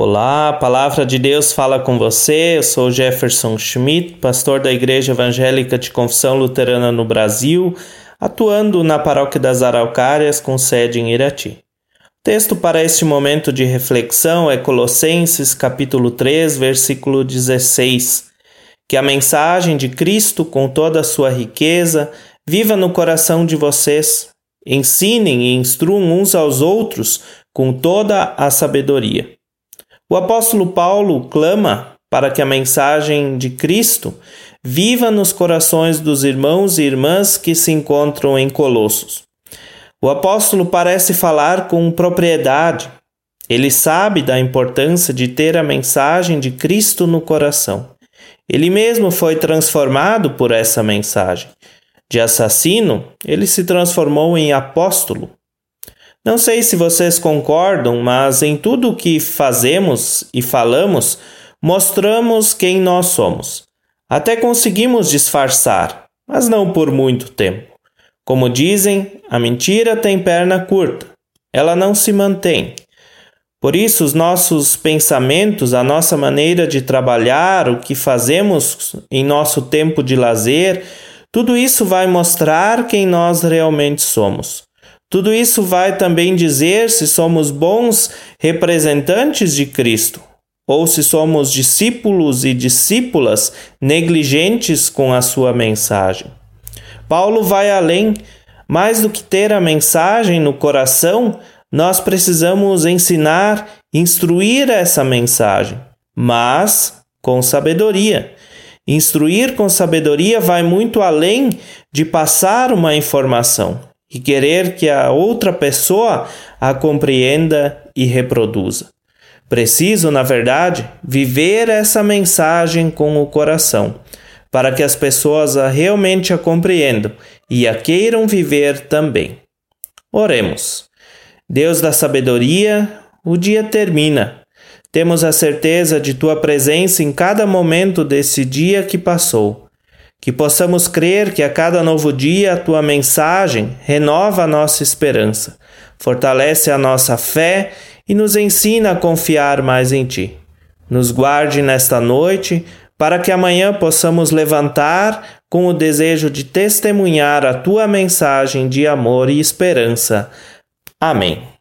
Olá, a palavra de Deus fala com você. Eu sou Jefferson Schmidt, pastor da Igreja Evangélica de Confissão Luterana no Brasil, atuando na Paróquia das Araucárias com sede em Irati. O texto para este momento de reflexão é Colossenses capítulo 3, versículo 16. Que a mensagem de Cristo, com toda a sua riqueza, viva no coração de vocês. Ensinem e instruam uns aos outros com toda a sabedoria. O apóstolo Paulo clama para que a mensagem de Cristo viva nos corações dos irmãos e irmãs que se encontram em Colossos. O apóstolo parece falar com propriedade. Ele sabe da importância de ter a mensagem de Cristo no coração. Ele mesmo foi transformado por essa mensagem. De assassino, ele se transformou em apóstolo. Não sei se vocês concordam, mas em tudo o que fazemos e falamos, mostramos quem nós somos. Até conseguimos disfarçar, mas não por muito tempo. Como dizem, a mentira tem perna curta, ela não se mantém. Por isso, os nossos pensamentos, a nossa maneira de trabalhar, o que fazemos em nosso tempo de lazer, tudo isso vai mostrar quem nós realmente somos. Tudo isso vai também dizer se somos bons representantes de Cristo ou se somos discípulos e discípulas negligentes com a sua mensagem. Paulo vai além. Mais do que ter a mensagem no coração, nós precisamos ensinar, instruir essa mensagem, mas com sabedoria. Instruir com sabedoria vai muito além de passar uma informação e querer que a outra pessoa a compreenda e reproduza. Preciso, na verdade, viver essa mensagem com o coração, para que as pessoas a realmente a compreendam e a queiram viver também. Oremos. Deus da sabedoria, o dia termina. Temos a certeza de tua presença em cada momento desse dia que passou que possamos crer que a cada novo dia a tua mensagem renova a nossa esperança, fortalece a nossa fé e nos ensina a confiar mais em ti. Nos guarde nesta noite, para que amanhã possamos levantar com o desejo de testemunhar a tua mensagem de amor e esperança. Amém.